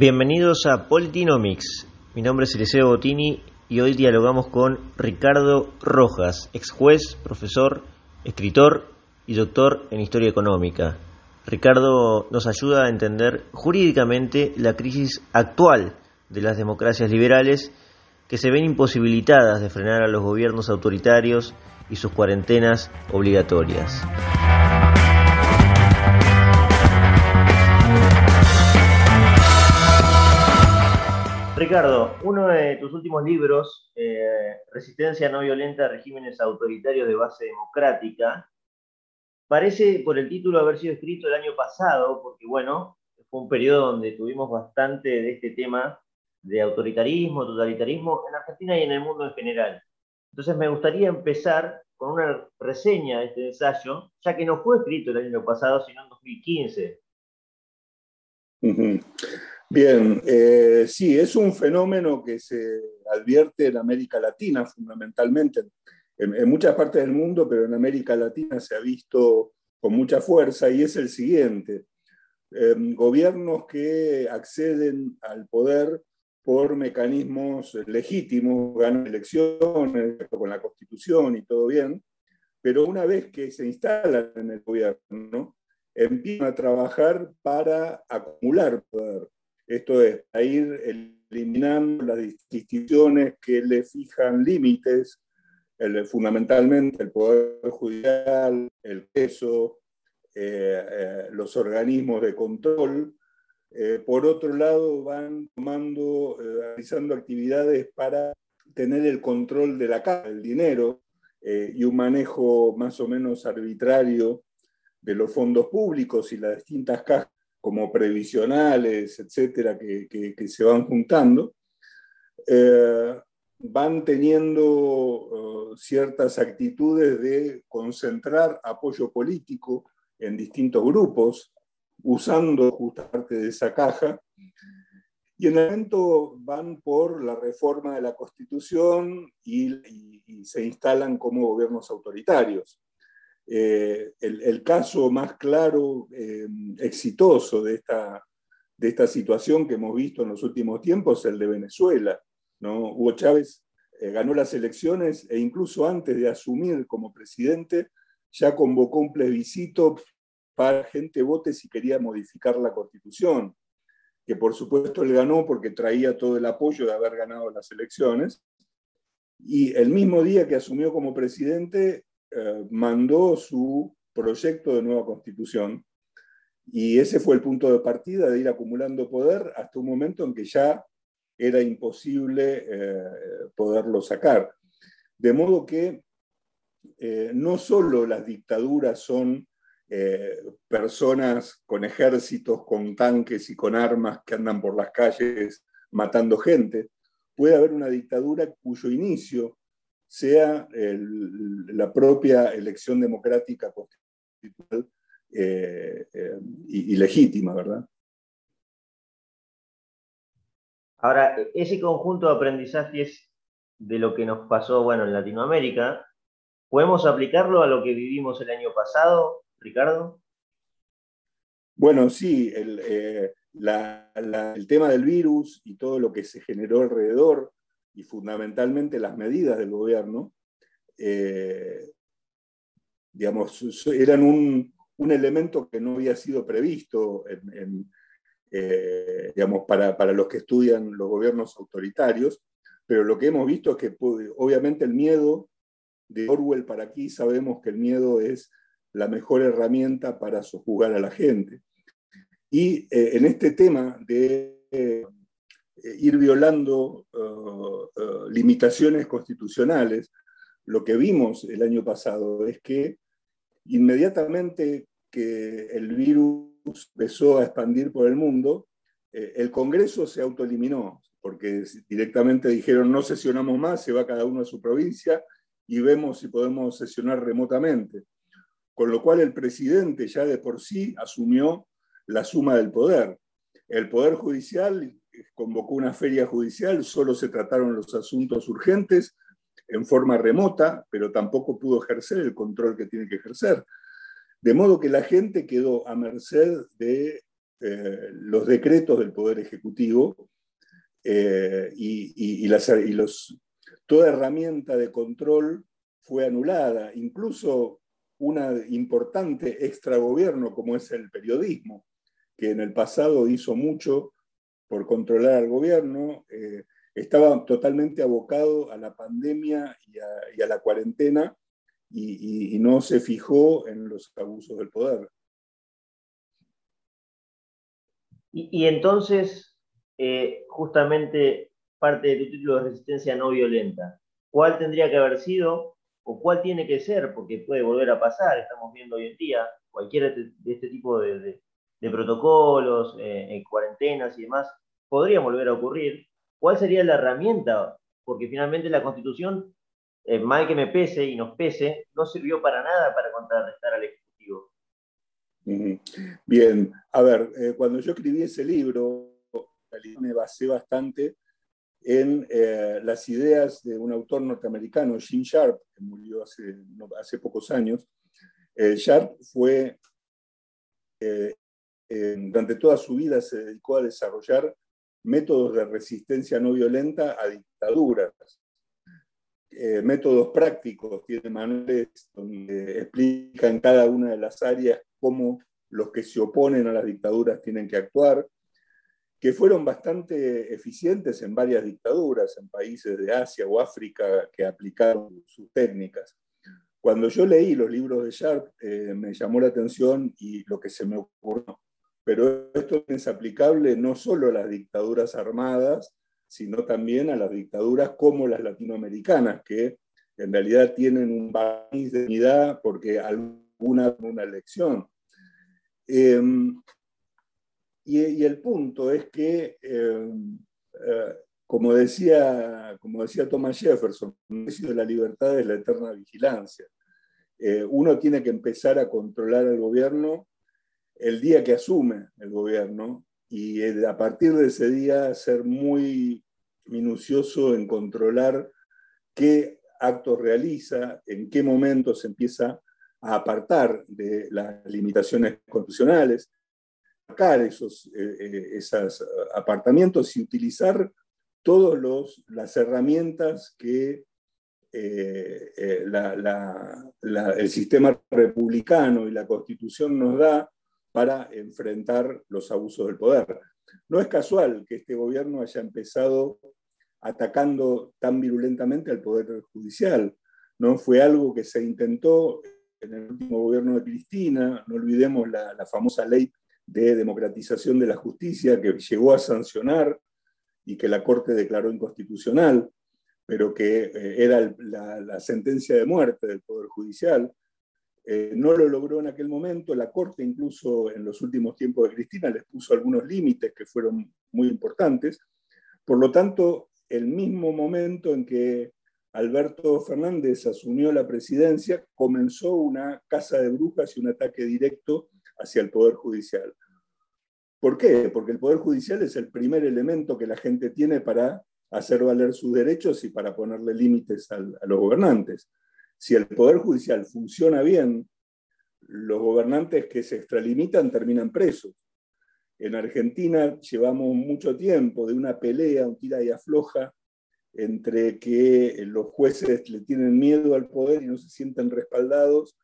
Bienvenidos a Politinomics. Mi nombre es Eliseo Bottini y hoy dialogamos con Ricardo Rojas, ex juez, profesor, escritor y doctor en historia económica. Ricardo nos ayuda a entender jurídicamente la crisis actual de las democracias liberales que se ven imposibilitadas de frenar a los gobiernos autoritarios y sus cuarentenas obligatorias. Ricardo, uno de tus últimos libros, eh, Resistencia no violenta a regímenes autoritarios de base democrática, parece por el título haber sido escrito el año pasado, porque bueno, fue un periodo donde tuvimos bastante de este tema de autoritarismo, totalitarismo en Argentina y en el mundo en general. Entonces me gustaría empezar con una reseña de este ensayo, ya que no fue escrito el año pasado, sino en 2015. Bien, eh, sí, es un fenómeno que se advierte en América Latina fundamentalmente, en, muchas partes del mundo, pero en América Latina se ha visto con mucha fuerza y es el siguiente. Em, gobiernos que acceden al poder por mecanismos legítimos, ganan elecciones con la constitución y todo bien, pero una vez que se instalan en el gobierno, empiezan a trabajar para acumular poder esto es, a ir eliminando las distinciones que le fijan límites, fundamentalmente el Poder Judicial, el peso, eh, eh, los organismos de control. Eh, por otro lado, van tomando, realizando actividades para tener el control de la casa, del dinero, y un manejo más o menos arbitrario de los fondos públicos y las distintas cajas como previsionales, etcétera, que, se van juntando, eh, van teniendo uh, ciertas actitudes de concentrar apoyo político en distintos grupos, usando justamente de esa caja, y en el momento van por la reforma de la Constitución y se instalan como gobiernos autoritarios. Eh, el, caso más claro, eh, exitoso de esta, de esta situación que hemos visto en los últimos tiempos es el de Venezuela. ¿no? Hugo Chávez eh, ganó las elecciones e incluso antes de asumir como presidente ya convocó un plebiscito para gente vote si quería modificar la constitución, que por supuesto él ganó porque traía todo el apoyo de haber ganado las elecciones. Y el mismo día que asumió como presidente, eh, mandó su proyecto de nueva constitución y ese fue el punto de partida de ir acumulando poder hasta un momento en que ya era imposible eh, poderlo sacar. De modo que eh, no solo las dictaduras son personas con ejércitos, con tanques y con armas que andan por las calles matando gente, puede haber una dictadura cuyo inicio sea la propia elección democrática constitucional eh, eh, y, legítima, ¿verdad? Ahora, ese conjunto de aprendizajes de lo que nos pasó, bueno, en Latinoamérica, ¿podemos aplicarlo a lo que vivimos el año pasado, Ricardo? Bueno, sí, el, eh, el tema del virus y todo lo que se generó alrededor y fundamentalmente las medidas del gobierno, eh, digamos, eran un, elemento que no había sido previsto eh, digamos, para, los que estudian los gobiernos autoritarios, pero lo que hemos visto es que obviamente el miedo de Orwell para aquí sabemos que el miedo es la mejor herramienta para sojuzgar a la gente. Y eh, en este tema de ir violando eh, eh, limitaciones constitucionales, lo que vimos el año pasado es que inmediatamente que el virus empezó a expandir por el mundo, el Congreso se autoeliminó, porque directamente dijeron no sesionamos más, se va cada uno a su provincia y vemos si podemos sesionar remotamente. Con lo cual el presidente ya de por sí asumió la suma del poder. El Poder Judicial convocó una feria judicial, solo se trataron los asuntos urgentes en forma remota, pero tampoco pudo ejercer el control que tiene que ejercer. De modo que la gente quedó a merced de eh, los decretos del Poder Ejecutivo eh, y, los, toda herramienta de control fue anulada, incluso una importante extragobierno como es el periodismo, que en el pasado hizo mucho por controlar al gobierno, eh, estaba totalmente abocado a la pandemia y a, la cuarentena y, no se fijó en los abusos del poder. Y, entonces, eh, justamente parte de tu título de resistencia no violenta, ¿cuál tendría que haber sido o cuál tiene que ser? Porque puede volver a pasar, estamos viendo hoy en día cualquiera de este tipo de, protocolos, eh, en cuarentenas y demás, podría volver a ocurrir. ¿Cuál sería la herramienta? Porque finalmente la Constitución, eh, mal que me pese y nos pese, no sirvió para nada para contrarrestar al Ejecutivo. Bien, a ver, eh, cuando yo escribí ese libro, me basé bastante en las ideas de un autor norteamericano, Jim Sharp, que murió hace, hace pocos años. Sharp fue, durante toda su vida se dedicó a desarrollar métodos de resistencia no violenta a dictaduras. Eh, métodos prácticos, tiene manuales donde explica en cada una de las áreas cómo los que se oponen a las dictaduras tienen que actuar, que fueron bastante eficientes en varias dictaduras, en países de Asia o África que aplicaron sus técnicas. Cuando yo leí los libros de Sharp, eh, me llamó la atención y lo que se me ocurrió pero esto es aplicable no solo a las dictaduras armadas, sino también a las dictaduras como las latinoamericanas, que en realidad tienen un país de unidad porque alguna una elección. Em, y, el punto es que, em, eh, como, decía, como decía Thomas Jefferson, el precio de la libertad es la eterna vigilancia. Eh, uno tiene que empezar a controlar al gobierno el día que asume el gobierno y a partir de ese día ser muy minucioso en controlar qué actos realiza, en qué momento se empieza a apartar de las limitaciones constitucionales, sacar esos, eh, eh, esos apartamientos y utilizar todas las herramientas que eh, el sistema republicano y la constitución nos da para enfrentar los abusos del poder. No es casual que este gobierno haya empezado atacando tan virulentamente al Poder Judicial. No fue algo que se intentó en el último gobierno de Cristina, no olvidemos la, famosa ley de democratización de la justicia que llegó a sancionar y que la Corte declaró inconstitucional, pero que eh, era la sentencia de muerte del Poder Judicial. Eh, no lo logró en aquel momento, la Corte incluso en los últimos tiempos de Cristina les puso algunos límites que fueron muy importantes. Por lo tanto, el mismo momento en que Alberto Fernández asumió la presidencia, comenzó una caza de brujas y un ataque directo hacia el Poder Judicial. ¿Por qué? Porque el Poder Judicial es el primer elemento que la gente tiene para hacer valer sus derechos y para ponerle límites a los gobernantes. Si el Poder Judicial funciona bien, los gobernantes que se extralimitan terminan presos. En Argentina llevamos mucho tiempo de una pelea, un tira y afloja, entre que los jueces le tienen miedo al poder y no se sienten respaldados,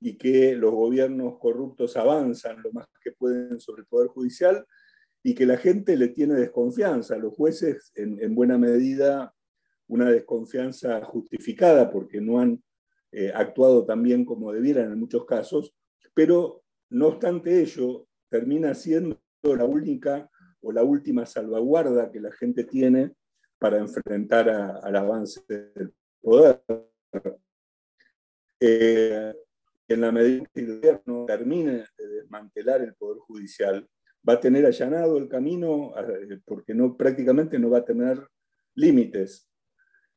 y que los gobiernos corruptos avanzan lo más que pueden sobre el Poder Judicial, y que la gente le tiene desconfianza. Los jueces, en buena medida, una desconfianza justificada porque no han eh, actuado también como debieran en muchos casos, pero no obstante ello, termina siendo la única o la última salvaguarda que la gente tiene para enfrentar al avance del poder. Eh, en la medida que el gobierno termine de desmantelar el poder judicial, va a tener allanado el camino eh, porque no, prácticamente no va a tener límites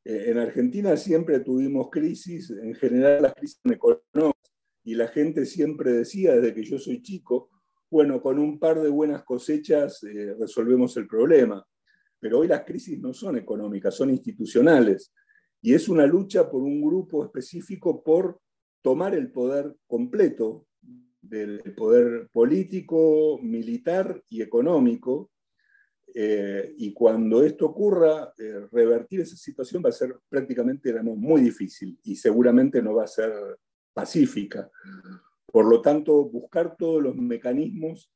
en Argentina siempre tuvimos crisis, en general las crisis económicas, y la gente siempre decía desde que yo soy chico, bueno, con un par de buenas cosechas eh, resolvemos el problema. Pero hoy las crisis no son económicas, son institucionales. Y es una lucha por un grupo específico por tomar el poder completo del poder político, militar y económico. Eh, y cuando esto ocurra, eh, revertir esa situación va a ser prácticamente muy difícil y seguramente no va a ser pacífica. Por lo tanto, buscar todos los mecanismos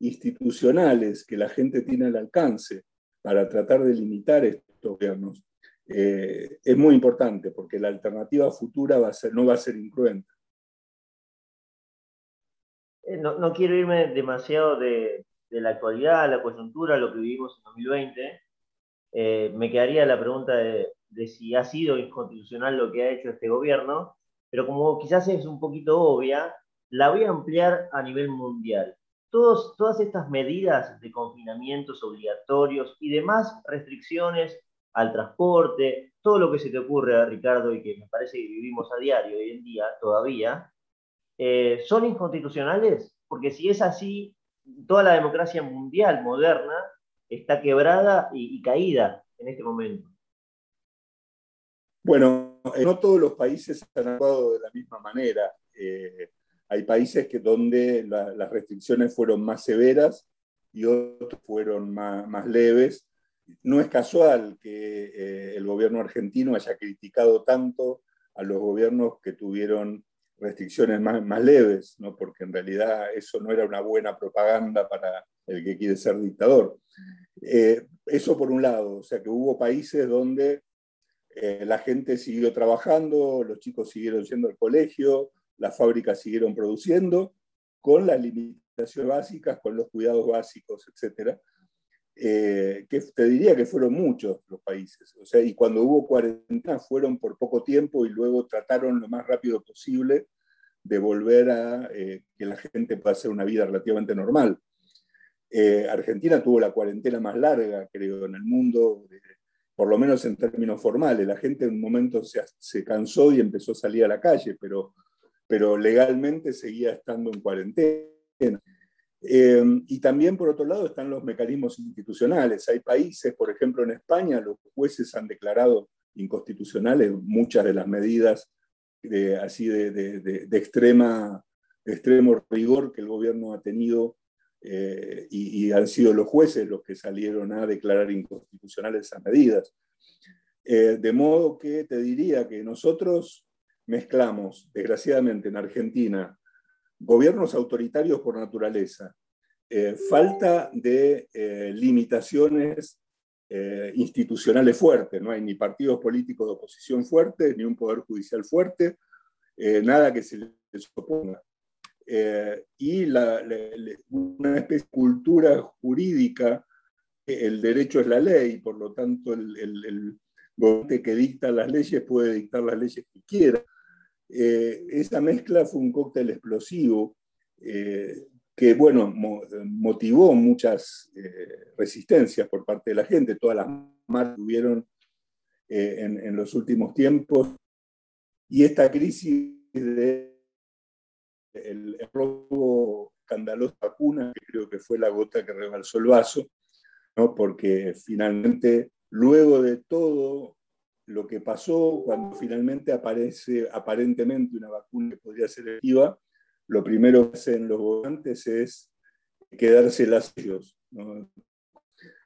institucionales que la gente tiene al alcance para tratar de limitar estos gobiernos eh, es muy importante porque la alternativa futura no va a ser incruenta. Eh, no, quiero irme demasiado de, la actualidad, la coyuntura, lo que vivimos en 2020. Eh, me quedaría la pregunta de, de, si ha sido inconstitucional lo que ha hecho este gobierno, pero como quizás es un poquito obvia, la voy a ampliar a nivel mundial. Todas estas medidas de confinamientos obligatorios y demás restricciones al transporte, todo lo que se te ocurre, Ricardo, y que me parece que vivimos a diario hoy en día todavía, eh, son inconstitucionales, porque si es así, toda la democracia mundial moderna está quebrada y, caída en este momento. Bueno, eh, no todos los países han actuado de la misma manera. Eh, hay países que donde las restricciones fueron más severas y otros fueron más, leves no es casual que eh, el gobierno argentino haya criticado tanto a los gobiernos que tuvieron restricciones más, leves, ¿no? porque en realidad eso no era una buena propaganda para el que quiere ser dictador. Eh, eso por un lado, o sea que hubo países donde eh, la gente siguió trabajando, los chicos siguieron yendo al colegio, las fábricas siguieron produciendo, con las limitaciones básicas, con los cuidados básicos, etcétera. Eh, que te diría que fueron muchos los países. O sea, y cuando hubo cuarentena fueron por poco tiempo y luego trataron lo más rápido posible de volver a eh, que la gente pueda hacer una vida relativamente normal. Eh, Argentina tuvo la cuarentena más larga, creo, en el mundo, por lo menos en términos formales. La gente en un momento se, se, cansó y empezó a salir a la calle, pero, pero legalmente seguía estando en cuarentena. Eh, y también, por otro lado, están los mecanismos institucionales. Hay países, por ejemplo, en España, los jueces han declarado inconstitucionales muchas de las medidas de, así de, extrema, extremo rigor que el gobierno ha tenido eh, y, han sido los jueces los que salieron a declarar inconstitucionales esas medidas. Eh, de modo que te diría que nosotros mezclamos, desgraciadamente en Argentina, gobiernos autoritarios por naturaleza, eh, falta de eh, limitaciones eh, institucionales fuertes, no hay ni partidos políticos de oposición fuertes, ni un poder judicial fuerte, nada que se les oponga. y una especie de cultura jurídica, el derecho es la ley, por lo tanto el, el, el gobierno que dicta las leyes puede dictar las leyes que quiera. Eh, esa mezcla fue un cóctel explosivo eh, que, bueno, motivó muchas eh, resistencias por parte de la gente. Todas las marcas tuvieron en, los últimos tiempos. Y esta crisis de el, robo escandaloso de vacunas, que creo que fue la gota que rebalsó el vaso, ¿no? porque finalmente, luego de todo lo que pasó cuando finalmente aparece aparentemente una vacuna que podría ser efectiva, lo primero que hacen los gobernantes es quedarse las ellos.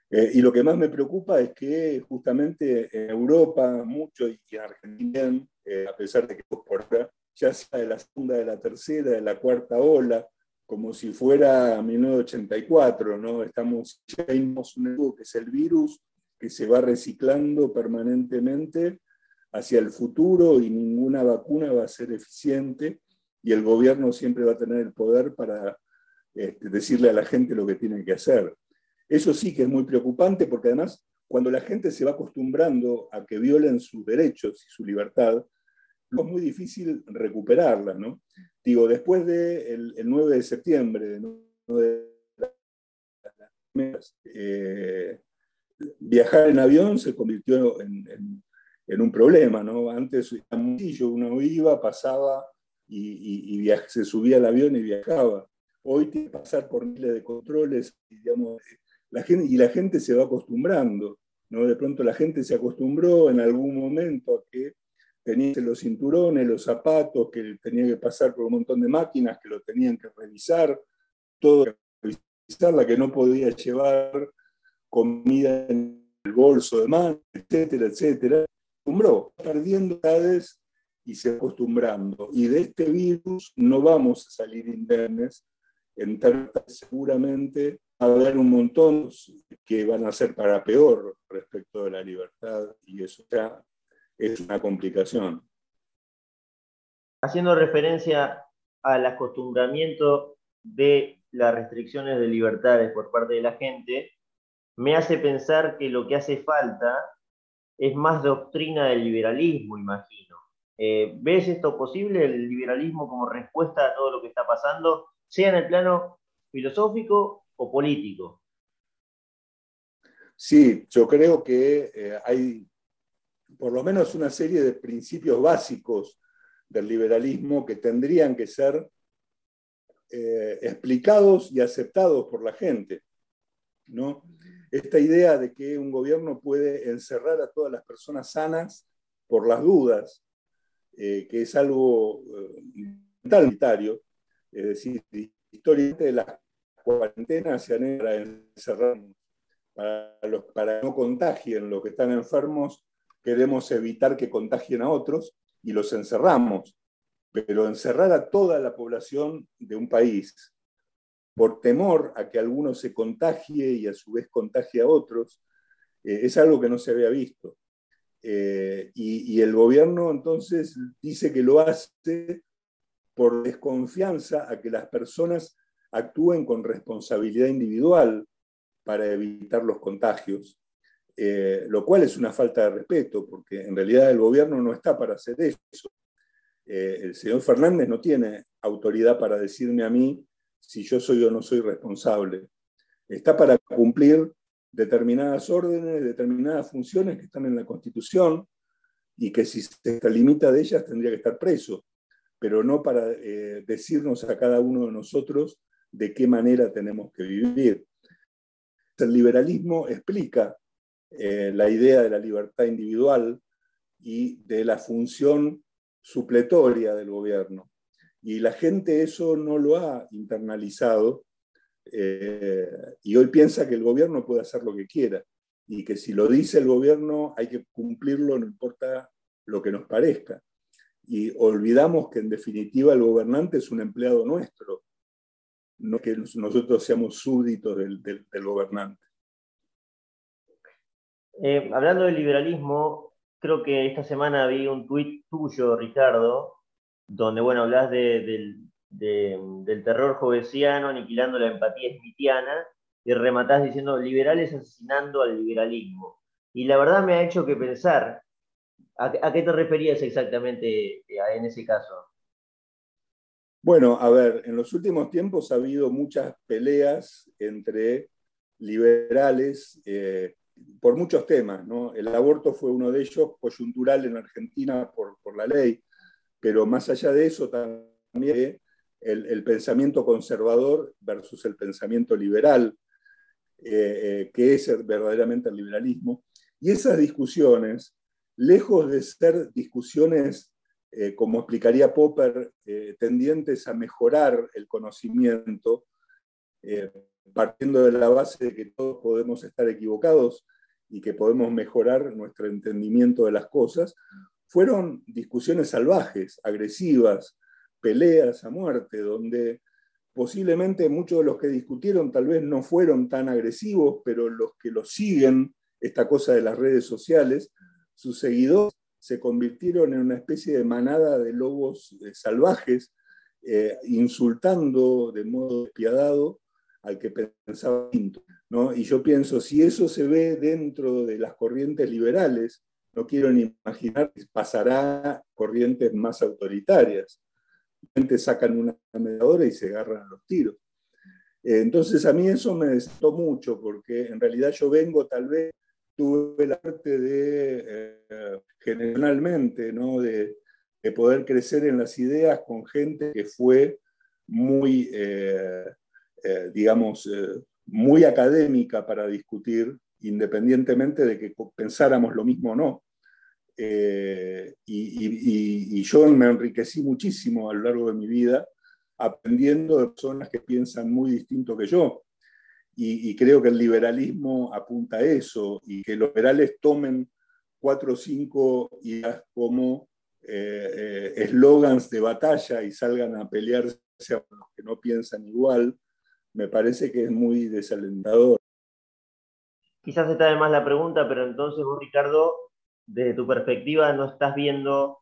Eh, y lo que más me preocupa es que justamente en Europa, mucho y en Argentina, eh, a pesar de que por acá, ya sea de la segunda, de la tercera, de la cuarta ola, como si fuera 1984, ¿no? Estamos, ya vimos un que es el virus, que se va reciclando permanentemente hacia el futuro y ninguna vacuna va a ser eficiente y el gobierno siempre va a tener el poder para este, decirle a la gente lo que tiene que hacer. Eso sí que es muy preocupante porque además cuando la gente se va acostumbrando a que violen sus derechos y su libertad, es muy difícil recuperarla. ¿no? Digo, después del de 9 de septiembre, eh, viajar en avión se convirtió en, un problema, ¿no? Antes uno iba, pasaba y, se subía al avión y viajaba. Hoy tiene que pasar por miles de controles y, gente, y la gente se va acostumbrando. ¿no? De pronto la gente se acostumbró en algún momento a que tenía los cinturones, los zapatos, que tenía que pasar por un montón de máquinas que lo tenían que revisar, todo revisar, la que no podía llevar comida en el bolso de mano, etcétera, etcétera. Acostumbró, perdiendo edades y se acostumbrando. Y de este virus no vamos a salir indemnes, en seguramente va a haber un montón que van a ser para peor respecto de la libertad y eso ya es una complicación. Haciendo referencia al acostumbramiento de las restricciones de libertades por parte de la gente, me hace pensar que lo que hace falta es más doctrina del liberalismo, imagino. Eh, ¿Ves esto posible, el liberalismo como respuesta a todo lo que está pasando, sea en el plano filosófico o político? Sí, yo creo que eh, hay por lo menos una serie de principios básicos del liberalismo que tendrían que ser eh, explicados y aceptados por la gente. ¿no? Esta idea de que un gobierno puede encerrar a todas las personas sanas por las dudas, eh, que es algo totalitario, es decir, históricamente las cuarentenas se han hecho para encerrar, para, los, para no contagien los que están enfermos queremos evitar que contagien a otros y los encerramos. Pero encerrar a toda la población de un país por temor a que alguno se contagie y a su vez contagie a otros, eh, es algo que no se había visto. Eh, y, el gobierno entonces dice que lo hace por desconfianza a que las personas actúen con responsabilidad individual para evitar los contagios. Eh, lo cual es una falta de respeto, porque en realidad el gobierno no está para hacer eso. El señor Fernández no tiene autoridad para decirme a mí si yo soy o no soy responsable. Está para cumplir determinadas órdenes, determinadas funciones que están en la Constitución y que si se limita de ellas tendría que estar preso, pero no para eh, decirnos a cada uno de nosotros de qué manera tenemos que vivir. El liberalismo explica eh, la idea de la libertad individual y de la función supletoria del gobierno. Y la gente eso no lo ha internalizado eh, y hoy piensa que el gobierno puede hacer lo que quiera y que si lo dice el gobierno hay que cumplirlo, no importa lo que nos parezca. Y olvidamos que en definitiva el gobernante es un empleado nuestro, no que nosotros seamos súbditos del gobernante. Eh, hablando del liberalismo, creo que esta semana vi un tuit tuyo, Ricardo, donde, bueno, hablas del terror jovesiano aniquilando la empatía smitiana y rematás diciendo liberales asesinando al liberalismo. Y la verdad me ha hecho que pensar, ¿a, qué te referías exactamente eh, en ese caso? Bueno, a ver, en los últimos tiempos ha habido muchas peleas entre liberales, eh, por muchos temas. ¿no? El aborto fue uno de ellos, coyuntural en Argentina por, por la ley, pero más allá de eso también el, el pensamiento conservador versus el pensamiento liberal, eh, eh, que es verdaderamente el liberalismo. Y esas discusiones, lejos de ser discusiones, eh, como explicaría Popper, tendientes a mejorar el conocimiento, partiendo de la base de que todos podemos estar equivocados y que podemos mejorar nuestro entendimiento de las cosas, fueron discusiones salvajes, agresivas, peleas a muerte, donde posiblemente muchos de los que discutieron tal vez no fueron tan agresivos, pero los que lo siguen, esta cosa de las redes sociales, sus seguidores se convirtieron en una especie de manada de lobos eh, salvajes, eh, insultando de modo despiadado al que pensaba ¿no? Y yo pienso, si eso se ve dentro de las corrientes liberales, no quiero ni imaginar pasará corrientes más autoritarias. gente sacan una mediadora y se agarran los tiros. Eh, entonces a mí eso me desató mucho, porque en realidad yo vengo, tal vez tuve la parte de, eh, generalmente, ¿no? de, poder crecer en las ideas con gente que fue muy... Eh, eh, digamos, muy académica para discutir, independientemente de que pensáramos lo mismo o no. eh, y, yo me enriquecí muchísimo a lo largo de mi vida aprendiendo de personas que piensan muy distinto que yo. Y, creo que el liberalismo apunta a eso y que los liberales tomen cuatro o cinco ideas como eh, eh, eslogans de batalla y salgan a pelearse a los que no piensan igual, me parece que es muy desalentador. Quizás está de más la pregunta, pero entonces vos, Ricardo, desde tu perspectiva, no estás viendo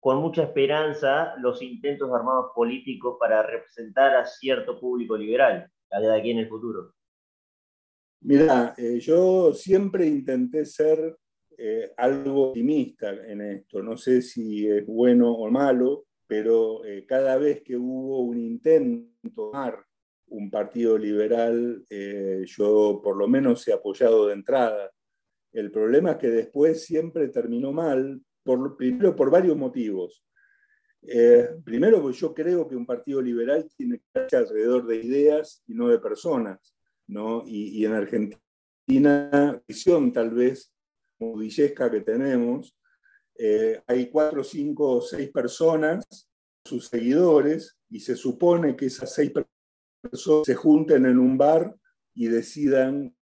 con mucha esperanza los intentos armados políticos para representar a cierto público liberal, de aquí en el futuro. Mira, eh, yo siempre intenté ser eh, algo optimista en esto. No sé si es bueno o malo, pero eh, cada vez que hubo un intento de un partido liberal, yo por lo menos he apoyado de entrada. El problema es que después siempre terminó mal, por, primero por varios motivos. primero, porque yo creo que un partido liberal tiene que estar alrededor de ideas y no de personas. Y, en Argentina, visión tal vez modillesca que tenemos, eh, hay cuatro, cinco o seis personas, sus seguidores, y se supone que esas seis personas se junten en un bar y decidan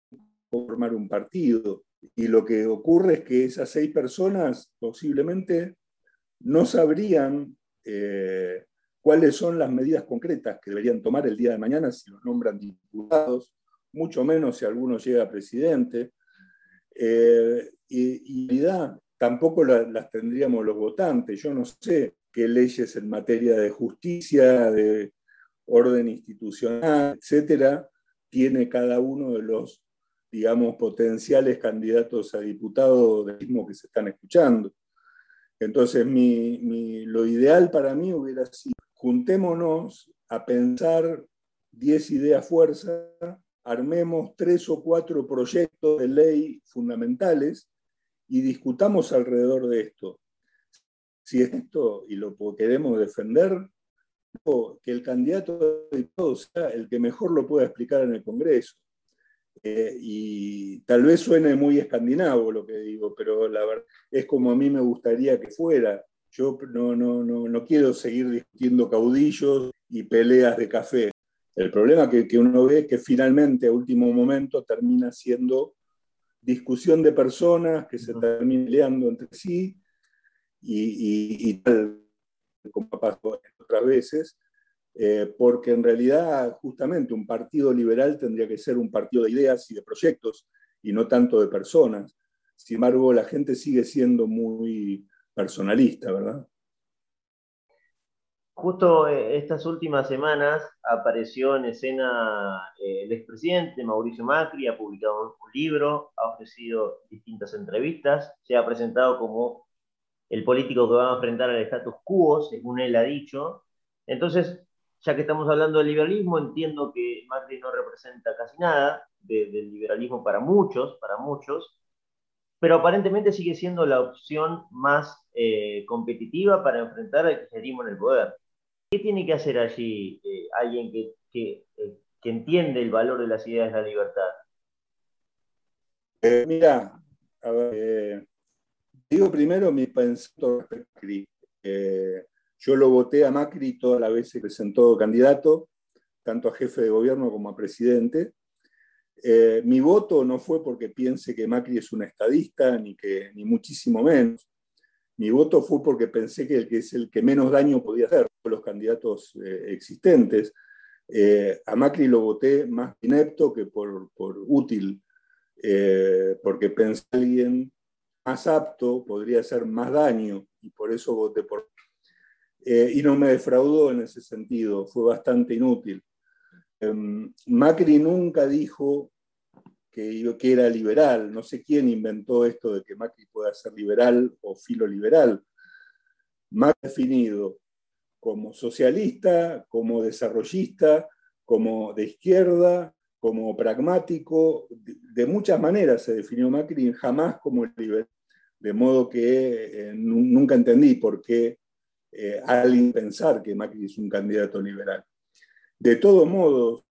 formar un partido. Y lo que ocurre es que esas seis personas posiblemente no sabrían eh, cuáles son las medidas concretas que deberían tomar el día de mañana si los nombran diputados mucho menos si alguno llega a presidente. Eh, y, en realidad tampoco las tendríamos los votantes. Yo no sé qué leyes en materia de justicia, de orden institucional, etcétera, tiene cada uno de los, digamos, potenciales candidatos a diputado del mismo que se están escuchando. Entonces, lo ideal para mí hubiera sido, juntémonos a pensar 10 ideas fuerza armemos tres o cuatro proyectos de ley fundamentales y discutamos alrededor de esto. Si es esto y lo queremos defender, que el candidato de todos sea el que mejor lo pueda explicar en el Congreso. Eh, y tal vez suene muy escandinavo lo que digo, pero la verdad es como a mí me gustaría que fuera. Yo no, no, no, no quiero seguir discutiendo caudillos y peleas de café. El problema que, que uno ve es que finalmente a último momento termina siendo discusión de personas que se terminan peleando entre sí y, tal como ha pasado otras veces, eh, porque en realidad justamente un partido liberal tendría que ser un partido de ideas y de proyectos y no tanto de personas. Sin embargo, la gente sigue siendo muy personalista, ¿verdad? Justo eh, estas últimas semanas apareció en escena eh, el expresidente Mauricio Macri, ha publicado un libro, ha ofrecido distintas entrevistas, se ha presentado como el político que va a enfrentar al status quo, según él ha dicho. Entonces, ya que estamos hablando del liberalismo, entiendo que Macri no representa casi nada del liberalismo para muchos, para muchos, pero aparentemente sigue siendo la opción más eh, competitiva para enfrentar al kirchnerismo en el poder. ¿Qué tiene que hacer allí eh, alguien que, eh, que, entiende el valor de las ideas de la libertad? Mira, digo primero mi pensamiento Macri. yo lo voté a Macri todas las veces que presentó candidato, tanto a jefe de gobierno como a presidente. mi voto no fue porque piense que Macri es un estadista, ni, que, ni muchísimo menos. Mi voto fue porque pensé que el que es el que menos daño podía hacer los candidatos eh, existentes. Eh, a Macri lo voté más inepto que por, útil, eh, porque pensé alguien más apto podría hacer más daño y por eso voté por... y no me defraudó en ese sentido, fue bastante inútil. Em, Macri nunca dijo que, que era liberal. No sé quién inventó esto de que Macri pueda ser liberal o filo liberal. Más definido como socialista, como desarrollista, como de izquierda, como pragmático. De, muchas maneras se definió Macri, jamás como liberal. De modo que eh, nunca entendí por qué eh, alguien pensar que Macri es un candidato liberal. De todos modos,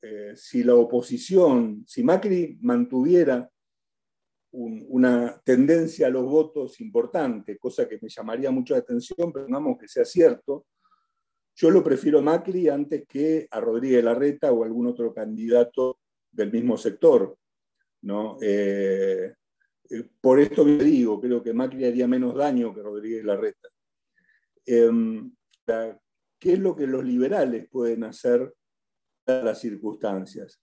eh, si la oposición, si Macri mantuviera una tendencia a los votos importante, cosa que me llamaría mucho la atención, pero digamos que sea cierto. Yo lo prefiero Macri antes que a Rodríguez Larreta o algún otro candidato del mismo sector. ¿no? Eh, eh, por esto me digo, creo que Macri haría menos daño que Rodríguez Larreta. Em, ¿Qué es lo que los liberales pueden hacer en las circunstancias?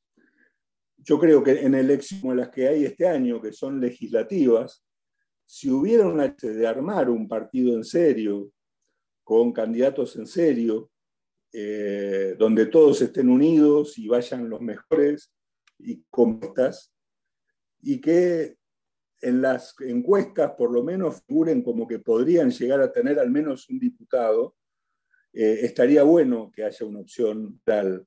yo creo que en elecciones como las que hay este año, que son legislativas, si hubiera una de armar un partido en serio, con candidatos en serio, eh, donde todos estén unidos y vayan los mejores y estas, y que en las encuestas por lo menos figuren como que podrían llegar a tener al menos un diputado, eh, estaría bueno que haya una opción tal,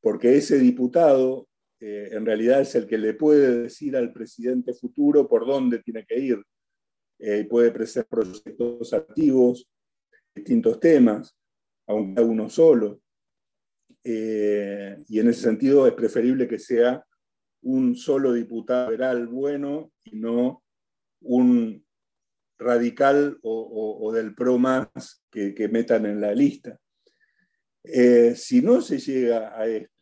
porque ese diputado eh, en realidad es el que le puede decir al presidente futuro por dónde tiene que ir. Eh, puede presentar proyectos activos, distintos temas, aunque uno solo. Eh, y en ese sentido es preferible que sea un solo diputado federal bueno y no un radical o, del PRO más que, metan en la lista. si no se llega a esto,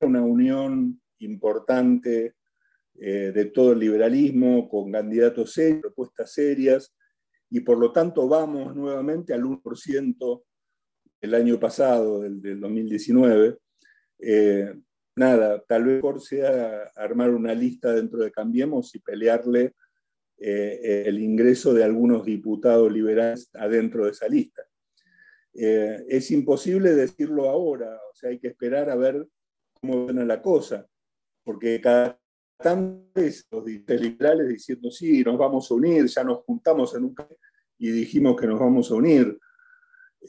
una unión importante eh, de todo el liberalismo, con candidatos serios, propuestas serias, y por lo tanto vamos nuevamente al 1% del año pasado, del, 2019. Eh, nada, tal vez sea armar una lista dentro de Cambiemos y pelearle eh, el ingreso de algunos diputados liberales adentro de esa lista. es imposible decirlo ahora, o sea, hay que esperar a ver cómo viene la cosa porque cada tanto los liberales diciendo, sí, nos vamos a unir, ya nos juntamos en un y dijimos que nos vamos a unir,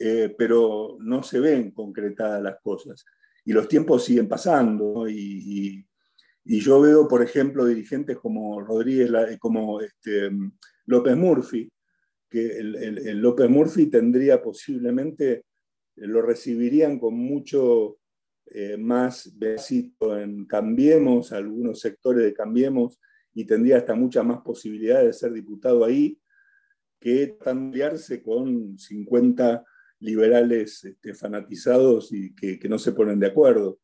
eh, pero no se ven concretadas las cosas. Y los tiempos siguen pasando, y, yo veo, por ejemplo, dirigentes como Rodríguez, como este, López Murphy, que el López Murphy tendría posiblemente, lo recibirían con mucho eh, más besito en Cambiemos, algunos sectores de Cambiemos, y tendría hasta muchas más posibilidades de ser diputado ahí que tandearse con 50 liberales este, fanatizados y que, no se ponen de acuerdo.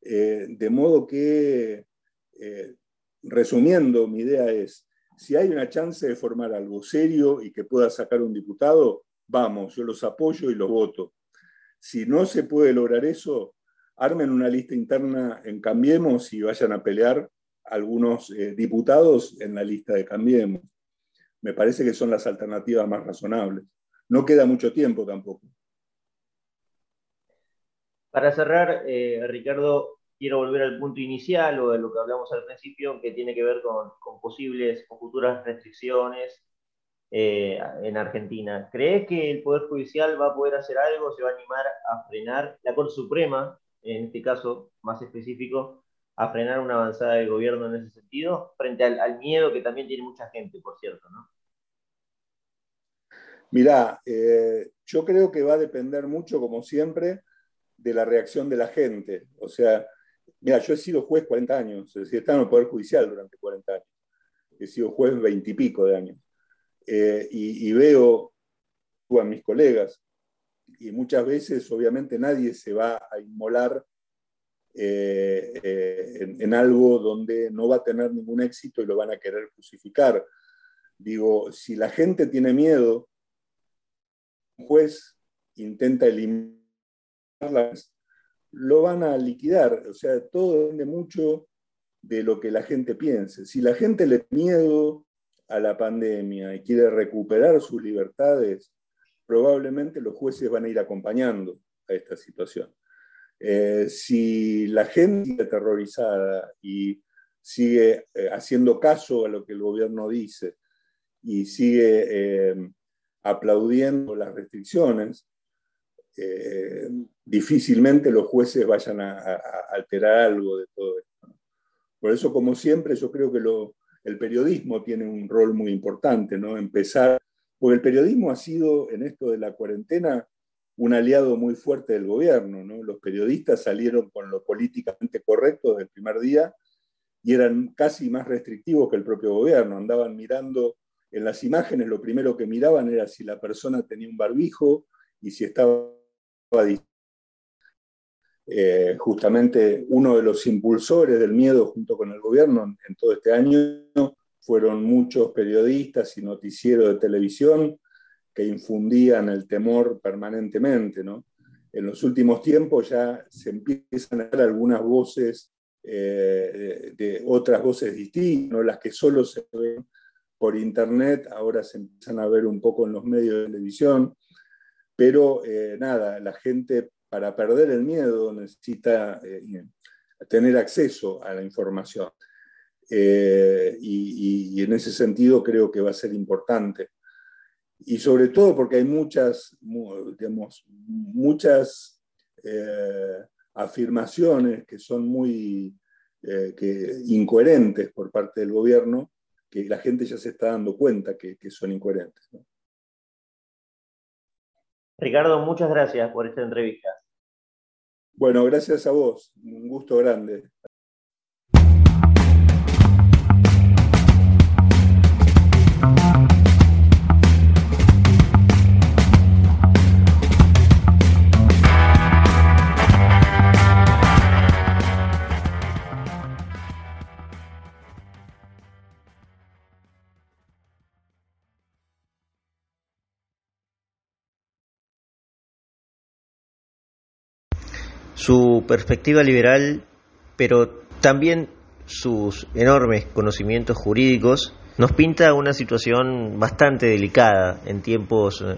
Eh, de modo que, eh, resumiendo, mi idea es, si hay una chance de formar algo serio y que pueda sacar un diputado, vamos, yo los apoyo y los voto. Si no se puede lograr eso, armen una lista interna en Cambiemos y vayan a pelear algunos eh, diputados en la lista de Cambiemos. Me parece que son las alternativas más razonables. No queda mucho tiempo tampoco. Para cerrar, eh, Ricardo, quiero volver al punto inicial o de lo que hablamos al principio, que tiene que ver con, posibles o futuras restricciones eh, en Argentina. ¿Crees que el Poder Judicial va a poder hacer algo, se va a animar a frenar? La Corte Suprema en este caso más específico, a frenar una avanzada del gobierno en ese sentido, frente al, miedo que también tiene mucha gente, por cierto, ¿no? Mirá, eh, yo creo que va a depender mucho, como siempre, de la reacción de la gente. O sea, mira, yo he sido juez 40 años, es decir, he estado en el Poder Judicial durante 40 años. He sido juez 20 y pico de años. Eh, y, veo a mis colegas y muchas veces obviamente nadie se va a inmolar eh, eh, en, algo donde no va a tener ningún éxito y lo van a querer crucificar. Digo, si la gente tiene miedo, juez intenta eliminarlas, lo van a liquidar. O sea, todo depende mucho de lo que la gente piense. Si la gente le miedo a la pandemia y quiere recuperar sus libertades, probablemente los jueces van a ir acompañando a esta situación. Eh, si la gente aterrorizada y sigue eh, haciendo caso a lo que el gobierno dice y sigue eh, aplaudiendo las restricciones, difícilmente los jueces vayan a, alterar algo de todo esto. Por eso, como siempre, yo creo que el periodismo tiene un rol muy importante, ¿no? Empezar porque el periodismo ha sido en esto de la cuarentena un aliado muy fuerte del gobierno. Los periodistas salieron con lo políticamente correcto desde el primer día y eran casi más restrictivos que el propio gobierno. Andaban mirando en las imágenes, lo primero que miraban era si la persona tenía un barbijo y si estaba eh, justamente uno de los impulsores del miedo junto con el gobierno en todo este año fueron muchos periodistas y noticieros de televisión que infundían el temor permanentemente. ¿no? En los últimos tiempos ya se empiezan a ver algunas voces eh, de, otras voces distintas, las que solo se ven por internet, ahora se empiezan a ver un poco en los medios de televisión, pero eh, nada, la gente para perder el miedo necesita eh, tener acceso a la información. y, en ese sentido creo que va a ser importante y sobre todo porque hay muchas, digamos, muchas eh, afirmaciones que son muy eh, incoherentes por parte del gobierno, que la gente ya se está dando cuenta que, son incoherentes. Ricardo, muchas gracias por esta entrevista. Bueno, gracias a vos, un gusto grande. Su perspectiva liberal, pero también sus enormes conocimientos jurídicos, nos pinta una situación bastante delicada en tiempos eh,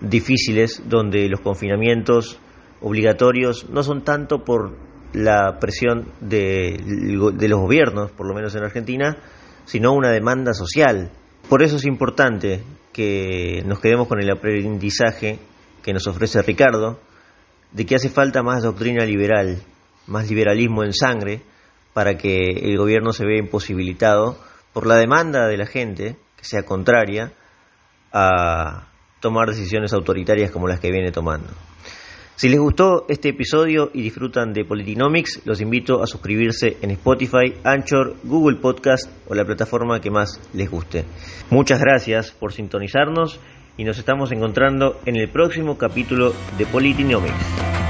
difíciles donde los confinamientos obligatorios no son tanto por la presión de, de, los gobiernos, por lo menos en Argentina, sino una demanda social. Por eso es importante que nos quedemos con el aprendizaje que nos ofrece Ricardo, de que hace falta más doctrina liberal, más liberalismo en sangre, para que el gobierno se vea imposibilitado por la demanda de la gente, que sea contraria a tomar decisiones autoritarias como las que viene tomando. Si les gustó este episodio y disfrutan de Politinomics, los invito a suscribirse en Spotify, Anchor, Google Podcast o la plataforma que más les guste. Muchas gracias por sintonizarnos y nos estamos encontrando en el próximo capítulo de Politinomics.